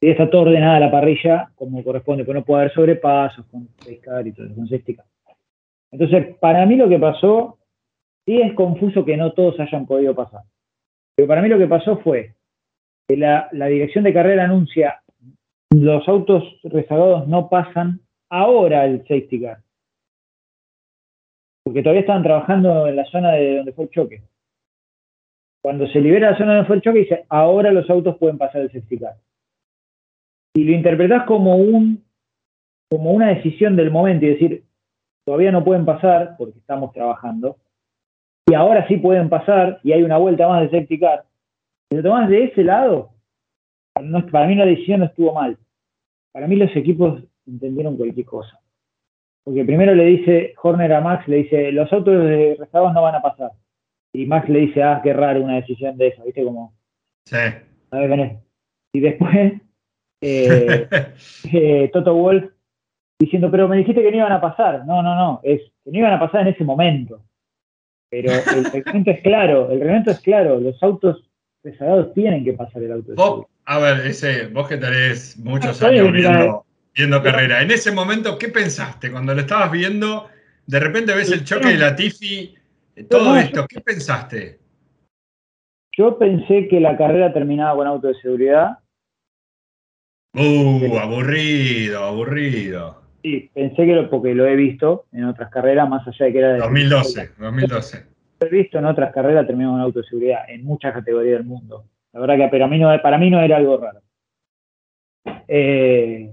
si está todo ordenada la parrilla como corresponde, pues no puede haber sobrepasos con pescar y todo, con céstica. Entonces, para mí lo que pasó, sí es confuso que no todos hayan podido pasar. Pero para mí lo que pasó fue que la, la dirección de carrera anuncia los autos rezagados no pasan ahora el safety car porque todavía estaban trabajando en la zona de donde fue el choque. Cuando se libera la zona donde fue el choque, dice, ahora los autos pueden pasar el safety Y lo interpretás como, un, como una decisión del momento y decir, todavía no pueden pasar porque estamos trabajando, y ahora sí pueden pasar y hay una vuelta más de safety car. Si lo tomás de ese lado, para mí la decisión no estuvo mal. Para mí los equipos entendieron cualquier cosa. Porque primero le dice Horner a Max, le dice, los autos de rezagados no van a pasar. Y Max le dice, ah, qué raro una decisión de esa, ¿viste? Como... Sí. A ver, y después eh, eh, Toto Wolf diciendo, pero me dijiste que no iban a pasar. No, no, no, es que no iban a pasar en ese momento. Pero el reglamento es claro, el reglamento es claro, los autos rezagados tienen que pasar el auto. Vos, a ver, ese, vos que tenés muchos años viendo, viendo carrera. En ese momento, ¿qué pensaste cuando lo estabas viendo? De repente ves el choque de la Tifi, todo esto, ¿qué pensaste? Yo pensé que la carrera terminaba con auto de seguridad. Uh, aburrido, aburrido. Sí, pensé que lo, porque lo he visto en otras carreras, más allá de que era de... 2012, 2012. Lo he visto en otras carreras terminaba con auto de seguridad, en muchas categorías del mundo. La verdad que para mí no, para mí no era algo raro. Eh,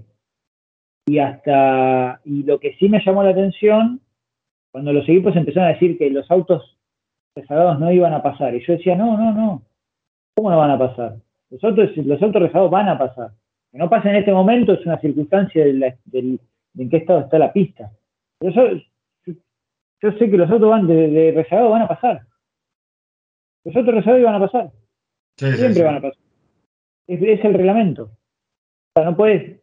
y hasta, y lo que sí me llamó la atención, cuando los equipos empezaron a decir que los autos rezagados no iban a pasar, y yo decía, no, no, no, ¿cómo no van a pasar? Los autos, los autos rezagados van a pasar. Que no pase en este momento es una circunstancia de, en qué estado está la pista. Yo, yo, sé que los autos van de, de rezagados van a pasar. Los autos rezagados van a pasar. Siempre van a pasar. Es, es, el reglamento. O sea, no puedes.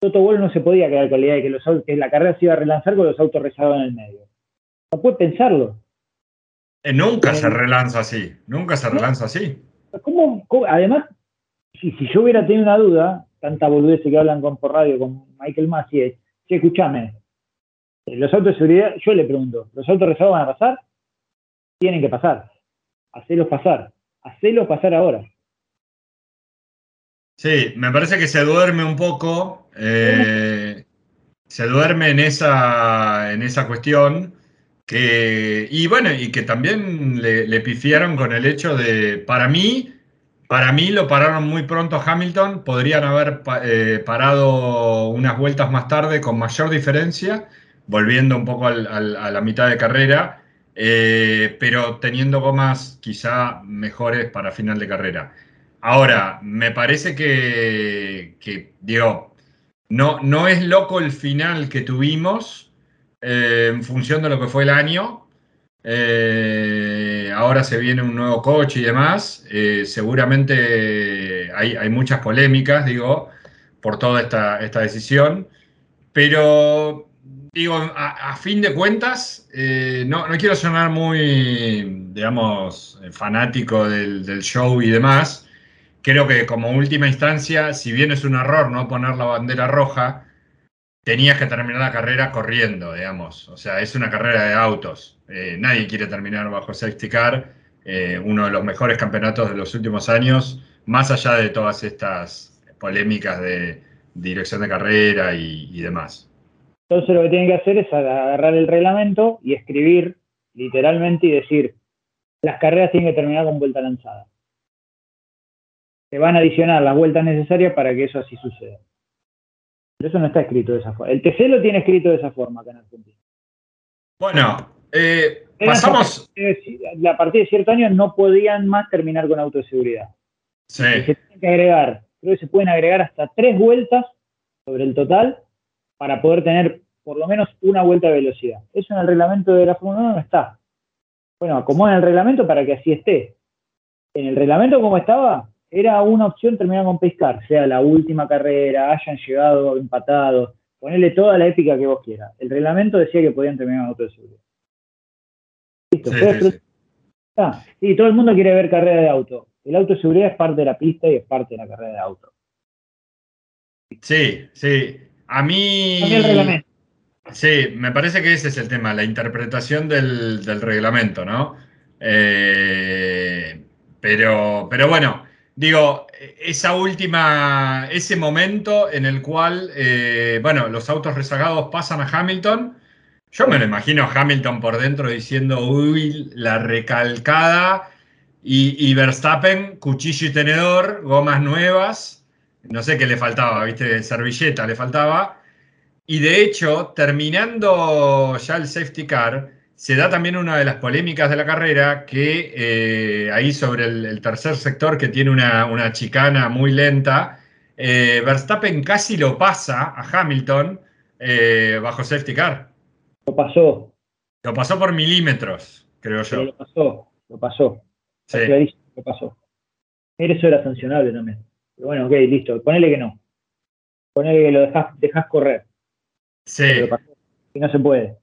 Toto Wolff no se podía quedar con la idea de que, los que la carrera se iba a relanzar con los autos rezagados en el medio. No puede pensarlo. Eh, nunca se relanza así. Nunca se relanza así. ¿Cómo, además, si, si, yo hubiera tenido una duda, tanta boludez que hablan con, por radio con Michael Massey, es, che, escúchame, eh, los autos de seguridad, yo le pregunto, ¿los autos rezagados van a pasar? Tienen que pasar. Hacerlos pasar hacelo pasar ahora. Sí, me parece que se duerme un poco, eh, se duerme en esa, en esa cuestión, que, y bueno, y que también le, pifiaron con el hecho de, para mí, para mí lo pararon muy pronto Hamilton, podrían haber eh, parado unas vueltas más tarde con mayor diferencia, volviendo un poco a la mitad de carrera, eh, pero teniendo gomas quizá mejores para final de carrera. Ahora, me parece que, digo, no, no es loco el final que tuvimos eh, en función de lo que fue el año. Eh, ahora se viene un nuevo coche y demás. seguramente hay, muchas polémicas, digo, por toda esta, esta decisión. Pero digo, a, fin de cuentas, eh, no, quiero sonar muy, digamos, fanático del, show y demás. Creo que como última instancia, si bien es un error no poner la bandera roja, tenías que terminar la carrera corriendo, digamos. O sea, es una carrera de autos. Eh, nadie quiere terminar bajo safety car, eh, uno de los mejores campeonatos de los últimos años, más allá de todas estas polémicas de dirección de carrera y demás. Entonces lo que tienen que hacer es agarrar el reglamento y escribir literalmente y decir, las carreras tienen que terminar con vuelta lanzada. Se van a adicionar las vueltas necesarias para que eso así suceda. Pero eso no está escrito de esa forma. El TC lo tiene escrito de esa forma acá en Argentina. Bueno, eh, pasamos... A partir de cierto año no podían más terminar con auto de seguridad. Sí. se tienen que agregar, creo que se pueden agregar hasta tres vueltas sobre el total para poder tener por lo menos una vuelta de velocidad. Eso en el reglamento de la Fórmula 1 no está. Bueno, acomodan el reglamento para que así esté. En el reglamento como estaba, era una opción terminar con pescar, sea la última carrera, hayan llegado empatados, ponerle toda la épica que vos quieras. El reglamento decía que podían terminar en auto de seguridad. Listo. Sí, ah, sí, todo el mundo quiere ver carrera de auto. El auto de seguridad es parte de la pista y es parte de la carrera de auto. Sí, sí. A mí. Sí, me parece que ese es el tema, la interpretación del, reglamento, ¿no? Eh, pero, pero bueno, digo, esa última, ese momento en el cual, eh, bueno, los autos rezagados pasan a Hamilton. Yo me lo imagino a Hamilton por dentro diciendo, uy, la recalcada. Y, y Verstappen, cuchillo y tenedor, gomas nuevas no sé qué le faltaba, ¿viste? Servilleta le faltaba. Y de hecho, terminando ya el safety car, se da también una de las polémicas de la carrera, que eh, ahí sobre el, tercer sector, que tiene una, chicana muy lenta, eh, Verstappen casi lo pasa a Hamilton eh, bajo safety car. Lo pasó. Lo pasó por milímetros, creo yo. lo pasó, lo pasó. Sí. Lo pasó. Eso era sancionable también. Pero bueno, ok, listo. Ponele que no. Ponele que lo dejas, correr. Sí. Y no se puede.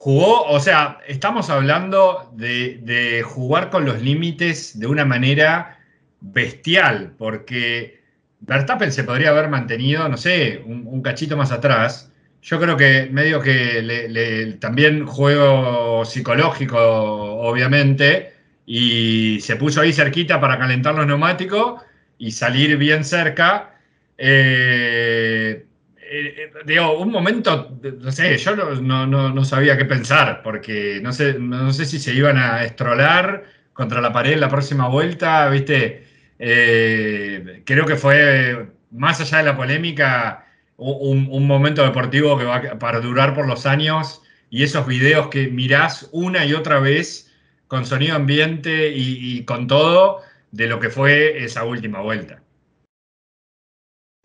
Jugó, o sea, estamos hablando de, jugar con los límites de una manera bestial, porque Verstappen se podría haber mantenido, no sé, un, cachito más atrás. Yo creo que medio que también juego psicológico, obviamente, y se puso ahí cerquita para calentar los neumáticos y salir bien cerca. Eh, eh, digo, un momento, no sé, yo no, sabía qué pensar, porque no sé, no sé si se iban a estrolar contra la pared en la próxima vuelta, ¿viste? Eh, creo que fue, más allá de la polémica, un, momento deportivo que va a perdurar por los años y esos videos que mirás una y otra vez con sonido ambiente y, con todo de lo que fue esa última vuelta.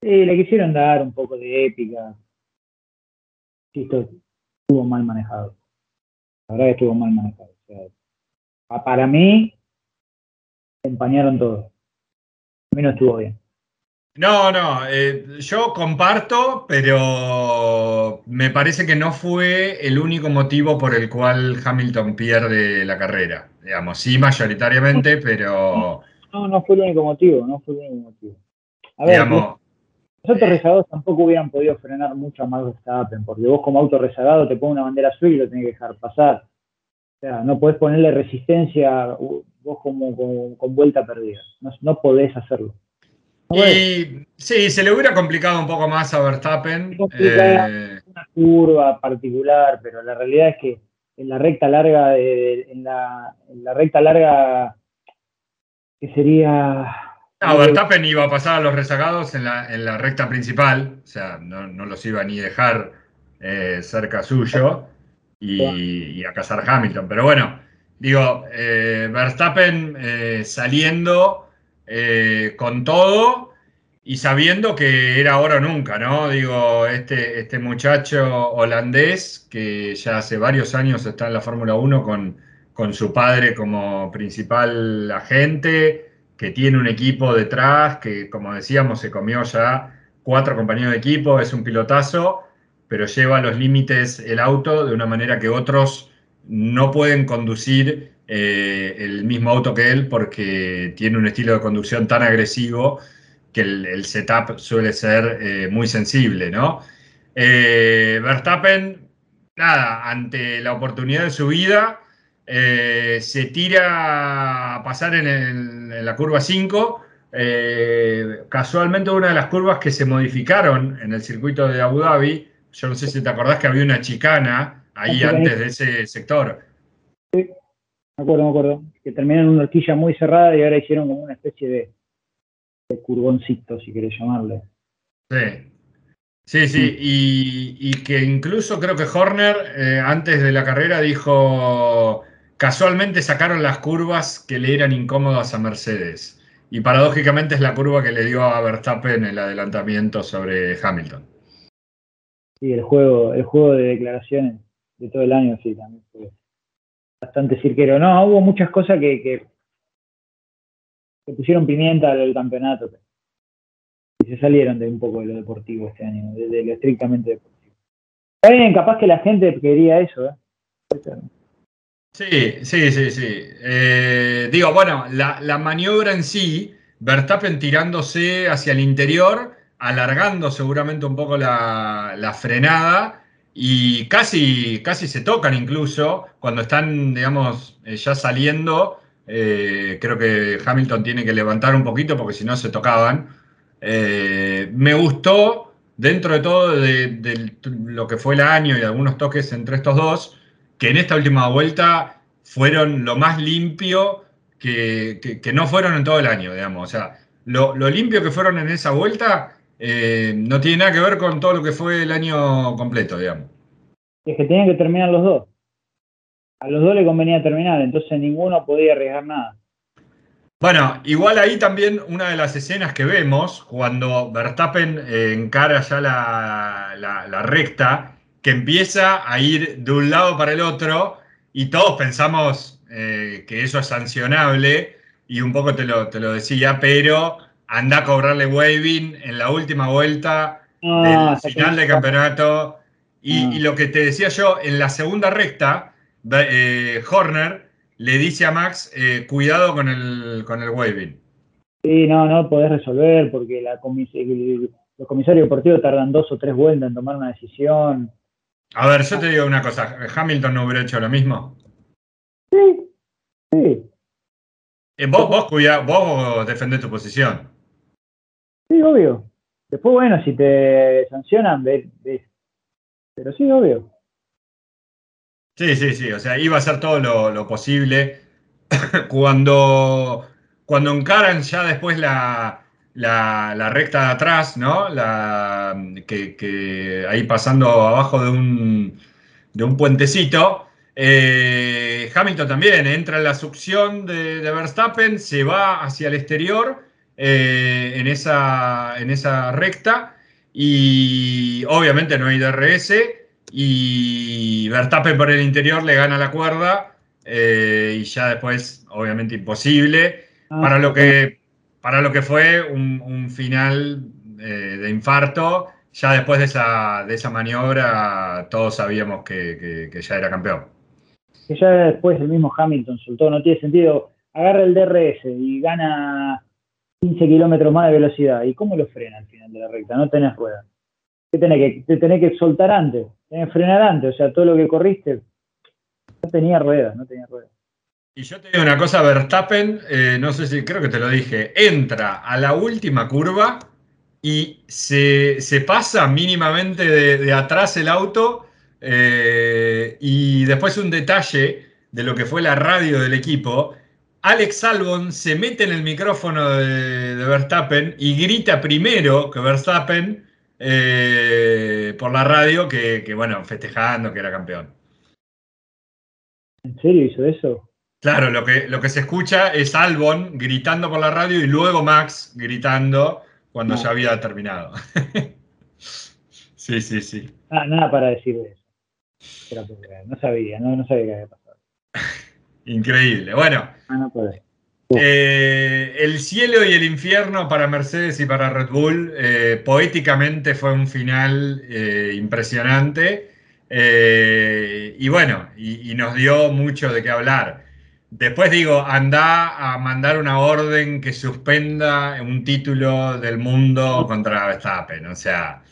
Sí, le quisieron dar un poco de épica. esto estuvo mal manejado. La verdad que estuvo mal manejado. para mí, empañaron todo. A mí no estuvo bien. No, no, eh, yo comparto, pero me parece que no fue el único motivo por el cual Hamilton pierde la carrera. Digamos, sí, mayoritariamente, pero. No, no fue el único motivo, no fue el único motivo. A ver, digamos, los autos rezagados tampoco hubieran podido frenar mucho más Verstappen, porque vos como auto rezagado te pones una bandera azul y lo tenés que dejar pasar. O sea, no podés ponerle resistencia vos como, con vuelta perdida. No, no podés hacerlo. Y sí, se le hubiera complicado un poco más a Verstappen. Eh, una curva particular, pero la realidad es que en la recta larga, en, la, recta larga, que sería... No, Verstappen iba a pasar a los rezagados en la, recta principal, o sea, no, los iba ni dejar eh, cerca suyo y, a cazar Hamilton. Pero bueno, digo, eh, Verstappen saliendo eh, con todo y sabiendo que era ahora o nunca, ¿no? Digo, este, este muchacho holandés que ya hace varios años está en la Fórmula 1 con, con su padre como principal agente, que tiene un equipo detrás, que como decíamos se comió ya cuatro compañeros de equipo, es un pilotazo, pero lleva a los límites el auto de una manera que otros no pueden conducir eh, el mismo auto que él porque tiene un estilo de conducción tan agresivo que el, setup suele ser eh, muy sensible, ¿no? Eh, Verstappen, nada, ante la oportunidad de su vida, se tira a pasar en, la curva 5. casualmente una de las curvas que se modificaron en el circuito de Abu Dhabi, yo no sé si te acordás que había una chicana ahí antes de ese sector. Sí. Me acuerdo, me acuerdo. Que terminaron en una horquilla muy cerrada y ahora hicieron como una especie de, de curgoncito, si querés llamarle. Sí. Sí, sí, y, que incluso creo que Horner eh, antes de la carrera dijo, casualmente sacaron las curvas que le eran incómodas a Mercedes. Y paradójicamente es la curva que le dio a Verstappen el adelantamiento sobre Hamilton. Sí, el juego, el juego de declaraciones de todo el año, sí, también fue bastante cirquero. No, hubo muchas cosas que, que, pusieron pimienta al campeonato y se salieron de un poco de lo deportivo este año, de, lo estrictamente deportivo. Está bien, capaz que la gente quería eso, ¿eh? Sí, sí, sí, sí. Eh, digo, bueno, la, maniobra en sí, Verstappen tirándose hacia el interior, alargando seguramente un poco la, la frenada y casi, casi se tocan incluso cuando están, digamos, eh, ya saliendo. Eh, creo que Hamilton tiene que levantar un poquito porque si no se tocaban. Me gustó, dentro de todo, de, lo que fue el año y algunos toques entre estos dos, que en esta última vuelta fueron lo más limpio que, no fueron en todo el año, digamos. O sea, lo, lo limpio que fueron en esa vuelta eh, no tiene nada que ver con todo lo que fue el año completo, digamos. Es que tenían que terminar los dos. A los dos le convenía terminar, entonces ninguno podía arriesgar nada. Bueno, igual ahí también una de las escenas que vemos cuando Verstappen eh, encara ya la, recta, que empieza a ir de un lado para el otro y todos pensamos eh, que eso es sancionable y un poco te lo, te lo decía, pero anda a cobrarle waving en la última vuelta del final del campeonato. Y, lo que te decía yo, en la segunda recta, eh, Horner le dice a Max, eh, cuidado con el, con el waving. Sí, no, no podés resolver porque la los comisarios deportivos tardan dos o tres vueltas en tomar una decisión. A ver, yo te digo una cosa, ¿Hamilton no hubiera hecho lo mismo? Sí, sí. Eh, vos, vos, cuida, vos defendés tu posición. Sí, obvio. Después, bueno, si te sancionan, ves. Pero sí, obvio. Sí, sí, sí. O sea, iba a hacer todo lo, posible. cuando, cuando encaran ya después la, la, recta de atrás, ¿no? La, que, ahí pasando abajo de un, de un puentecito. Eh, Hamilton también entra en la succión de, Verstappen, se va hacia el exterior eh, en, esa, en esa recta y obviamente no hay DRS y Verstappen por el interior le gana la cuerda eh, y ya después obviamente imposible ah, para lo que para lo que fue un, final de infarto ya después de esa, de esa maniobra todos sabíamos que ya era campeón que ya después el mismo Hamilton soltó, no tiene sentido, agarra el DRS y gana 15 kilómetros más de velocidad. ¿Y cómo lo frena al final de la recta? No tenés rueda. ¿Qué tenés que, te tenés que soltar antes? Tenés que frenar antes, o sea, todo lo que corriste no tenía ruedas, no tenía ruedas. Y yo te digo una cosa, Verstappen, eh, no sé si creo que te lo dije, entra a la última curva y se, pasa mínimamente de atrás el auto eh, y después un detalle de lo que fue la radio del equipo. Alex Albon se mete en el micrófono de, Verstappen y grita primero que Verstappen eh, por la radio que, bueno, festejando que era campeón. ¿En serio hizo eso? Claro, lo que, lo que se escucha es Albon gritando por la radio y luego Max gritando cuando ya había terminado. sí, sí, sí. Ah, nada para decir eso. No sabía, no, sabía qué había pasado. Increíble. Bueno. Ah, eh, el cielo y el infierno para Mercedes y para Red Bull, eh, poéticamente fue un final eh, impresionante y bueno, y, nos dio mucho de qué hablar. Después digo, anda a mandar una orden que suspenda un título del mundo contra Verstappen, o sea,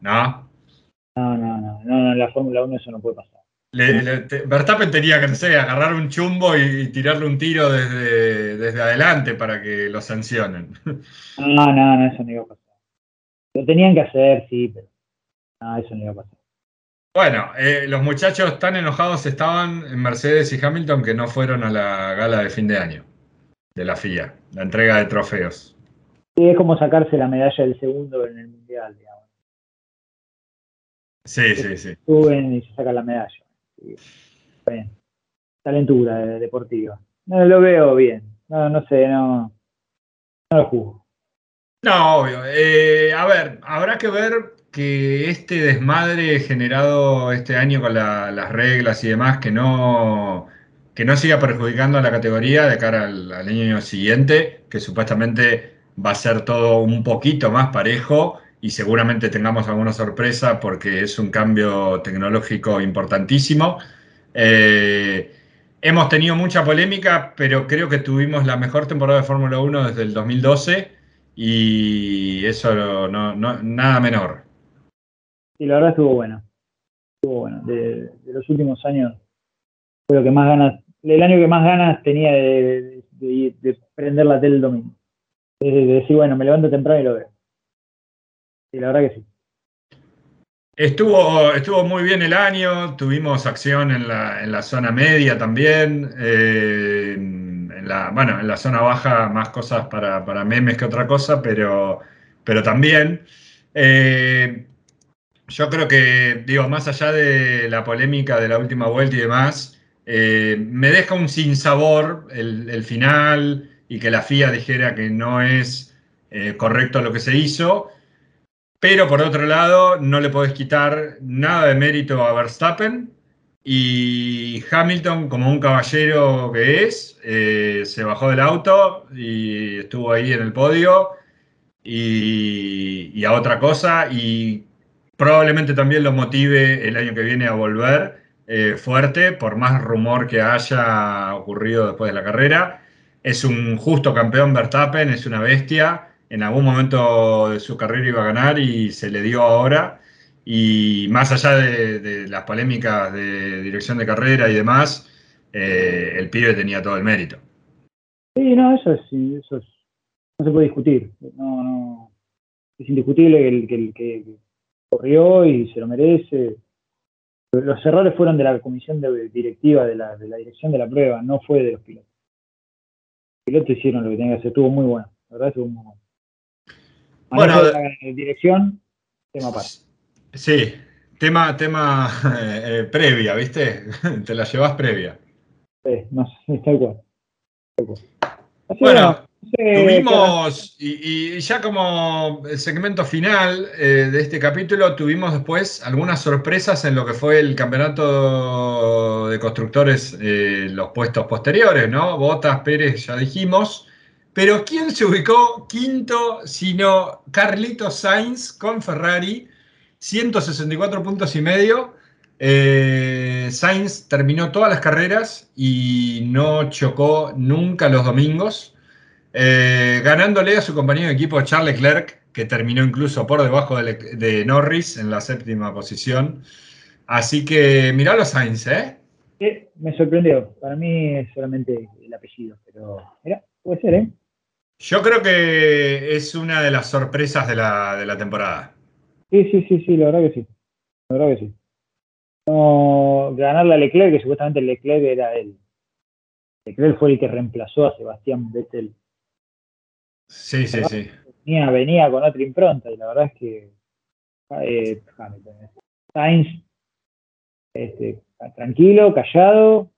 ¿no? No, no, no, no, en la Fórmula 1 eso no puede pasar. Verstappen tenía que, no sé, agarrar un chumbo y, tirarle un tiro desde, desde adelante para que lo sancionen. No, no, no, eso no iba a pasar. Lo tenían que hacer, sí, pero no, eso no iba a pasar. Bueno, eh, los muchachos tan enojados estaban en Mercedes y Hamilton que no fueron a la gala de fin de año de la FIA, la entrega de trofeos. Sí, es como sacarse la medalla del segundo en el Mundial, digamos. Sí, sí, sí. Suben y se sacan la medalla. Bien. Talentura deportiva. No lo veo bien. No, no sé, no, no lo juzgo. No, obvio. Eh, a ver, habrá que ver que este desmadre generado este año con las reglas y demás, que no, que no siga perjudicando a la categoría de cara al año siguiente, que supuestamente va a ser todo un poquito más parejo y seguramente tengamos alguna sorpresa porque es un cambio tecnológico importantísimo. Eh, hemos tenido mucha polémica, pero creo que tuvimos la mejor temporada de Fórmula 1 desde el 2012 y eso no, nada menor. Sí, la verdad estuvo bueno. Estuvo bueno. De, los últimos años fue lo que más ganas, el año que más ganas tenía de, prender la tele el domingo. De, decir, bueno, me levanto temprano y lo veo. Sí, la verdad que sí. Estuvo, estuvo muy bien el año, tuvimos acción en la, en la zona media también, eh, en la, bueno, en la zona baja más cosas para, memes que otra cosa, pero, pero también. Eh, yo creo que, digo, más allá de la polémica de la última vuelta y demás, eh, me deja un sinsabor el, el final y que la FIA dijera que no es correcto lo que se hizo. Pero por otro lado, no le podés quitar nada de mérito a Verstappen. Y Hamilton, como un caballero que es, eh, se bajó del auto y estuvo ahí en el podio. Y, a otra cosa, y probablemente también lo motive el año que viene a volver eh, fuerte, por más rumor que haya ocurrido después de la carrera. Es un justo campeón Verstappen, es una bestia en algún momento de su carrera iba a ganar y se le dio ahora. Y más allá de, las polémicas de dirección de carrera y demás, eh, el pibe tenía todo el mérito. Sí, no, eso es, eso es, no se puede discutir. No, no, es indiscutible que el que, el que corrió y se lo merece. Los errores fueron de la comisión de, directiva de la, de la dirección de la prueba, no fue de los pilotos. Los pilotos hicieron lo que tenían que hacer, estuvo muy bueno, la verdad estuvo muy bueno. Bueno, de la dirección, tema aparte. Sí, tema, tema eh, previa, ¿viste? Te la llevas previa. Sí, no está igual. Bueno, tuvimos, y, ya como el segmento final eh, de este capítulo, tuvimos después algunas sorpresas en lo que fue el campeonato de constructores, eh, los puestos posteriores, ¿no? Botas, Pérez, ya dijimos. Pero ¿quién se ubicó quinto sino Carlito Sainz con Ferrari? 164 puntos y medio. Eh, Sainz terminó todas las carreras y no chocó nunca los domingos, eh, ganándole a su compañero de equipo Charles Leclerc, que terminó incluso por debajo de, Norris en la séptima posición. Así que miralo Sainz, ¿eh? me sorprendió. Para mí es solamente el apellido, pero mira, puede ser, ¿eh? Yo creo que es una de las sorpresas de la, de la temporada. Sí, sí, sí, sí, la verdad que sí. La verdad que sí. No, ganarle a Leclerc, que supuestamente Leclerc era él. Leclerc fue el que reemplazó a Sebastián Vettel. Sí, sí, sí. Venía, venía con otra impronta y la verdad es que eh, Sainz este, tranquilo, callado,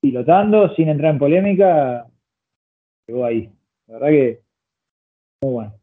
pilotando, sin entrar en polémica, llegó ahí. La verdad que muy bueno.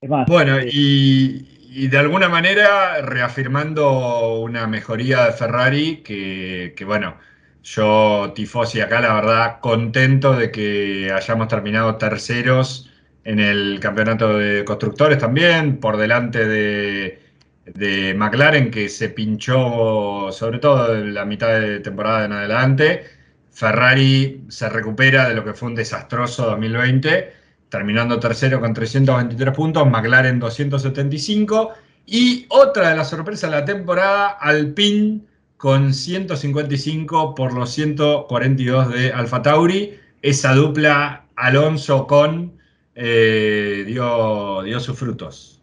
Es más, bueno, eh, y, de alguna manera reafirmando una mejoría de Ferrari que, bueno, yo, Tifosi, acá la verdad contento de que hayamos terminado terceros en el campeonato de constructores también, por delante de, de McLaren que se pinchó sobre todo en la mitad de temporada en adelante. Ferrari se recupera de lo que fue un desastroso 2020 terminando tercero con 323 puntos, McLaren 275 y otra de las sorpresas de la temporada, Alpine con 155 por los 142 de Alfa Tauri. Esa dupla Alonso con eh, dio, dio sus frutos.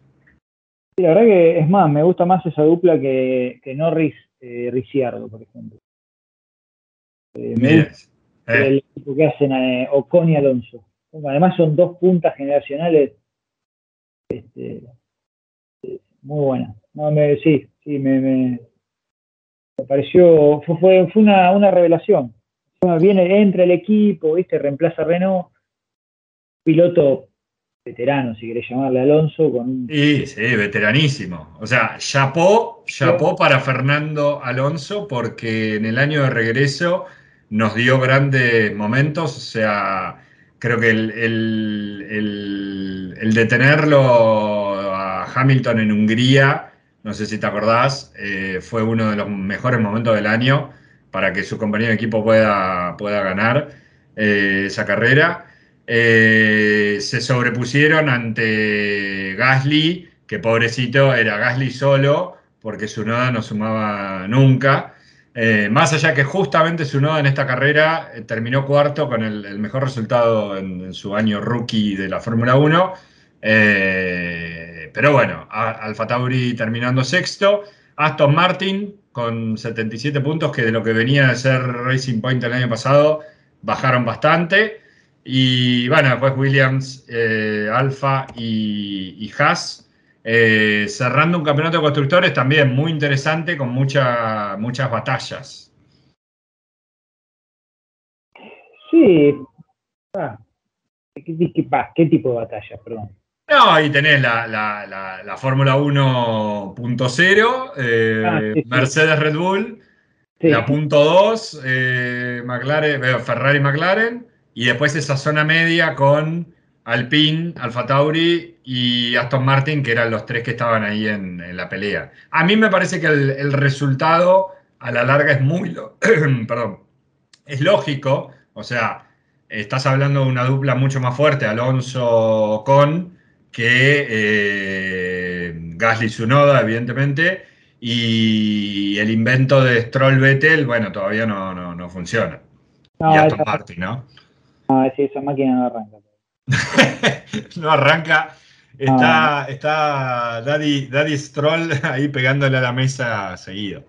la verdad que es más, me gusta más esa dupla que, Norris eh, Ricciardo, por ejemplo. Eh, eh. el equipo que hacen Ocon y Alonso. Además son dos puntas generacionales este, muy buenas. sí, sí, me, me, pareció, fue, fue, una, una, revelación. Viene, entra el equipo, ¿viste? reemplaza a Renault, piloto veterano, si querés llamarle Alonso. Con Sí, sí, veteranísimo. O sea, chapó, chapó para Fernando Alonso porque en el año de regreso nos dio grandes momentos, o sea, creo que el, el, detenerlo a Hamilton en Hungría, no sé si te acordás, eh, fue uno de los mejores momentos del año para que su compañero de equipo pueda, pueda ganar eh, esa carrera. Eh, se sobrepusieron ante Gasly, que pobrecito era Gasly solo, porque su noda no sumaba nunca. Más allá que justamente su noda en esta carrera terminó cuarto con el, mejor resultado en, su año rookie de la Fórmula 1. Eh, pero bueno, Alfa Tauri terminando sexto. Aston Martin con 77 puntos, que de lo que venía de ser Racing Point el año pasado, bajaron bastante. Y bueno, después Williams, Alfa y, Haas eh, cerrando un campeonato de constructores también muy interesante con muchas batallas. Sí. Ah, ¿qué, tipo de batalla? Perdón. No, ahí tenés la, Fórmula 1.0, eh, ah, Mercedes Red Bull, la punto 2, eh, Ferrari McLaren, y después esa zona media con Alpine, Alfa Tauri y Aston Martin, que eran los tres que estaban ahí en, la pelea. A mí me parece que el, resultado a la larga es muy, perdón, es lógico, o sea, estás hablando de una dupla mucho más fuerte, Alonso con que eh, Gasly Sunoda, evidentemente, y el invento de Stroll Vettel, bueno, todavía no, funciona. y Aston Martin, ¿no? Ah, sí, esa máquina no arranca. no arranca. Está, ah. está Daddy, Daddy Stroll ahí pegándole a la mesa seguido.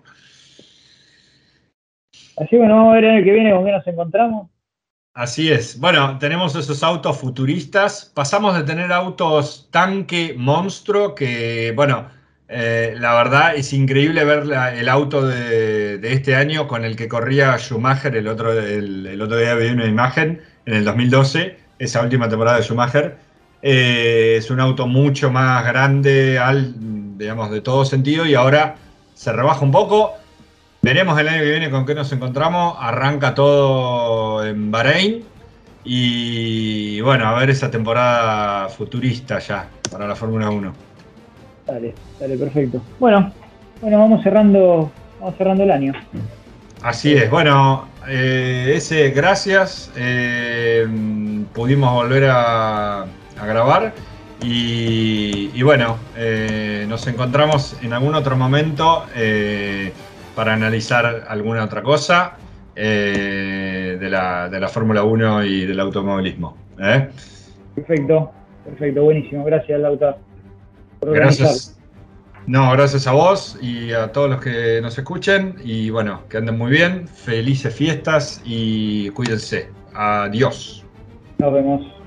Así que bueno, vamos a ver el que viene con qué nos encontramos. Así es. Bueno, tenemos esos autos futuristas. Pasamos de tener autos tanque monstruo, que, bueno, eh, la verdad es increíble ver el auto de, este año con el que corría Schumacher. El otro, el, otro día vi una imagen en el 2012, esa última temporada de Schumacher. Eh, es un auto mucho más grande, al, digamos, de todo sentido, y ahora se rebaja un poco Veremos el año que viene con qué nos encontramos. Arranca todo en Bahrein. Y bueno, a ver esa temporada futurista ya para la Fórmula 1. Dale, dale, perfecto. Bueno, bueno, vamos cerrando, vamos cerrando el año. Así es, bueno, eh, ese gracias. Eh, pudimos volver a, grabar. Y, bueno, eh, nos encontramos en algún otro momento para analizar alguna otra cosa eh, de la, Fórmula 1 y del automovilismo. ¿eh? Perfecto, perfecto, buenísimo. Gracias, Lauta. gracias. No, gracias a vos y a todos los que nos escuchen. Y bueno, que anden muy bien. Felices fiestas y cuídense. Adiós. Nos vemos.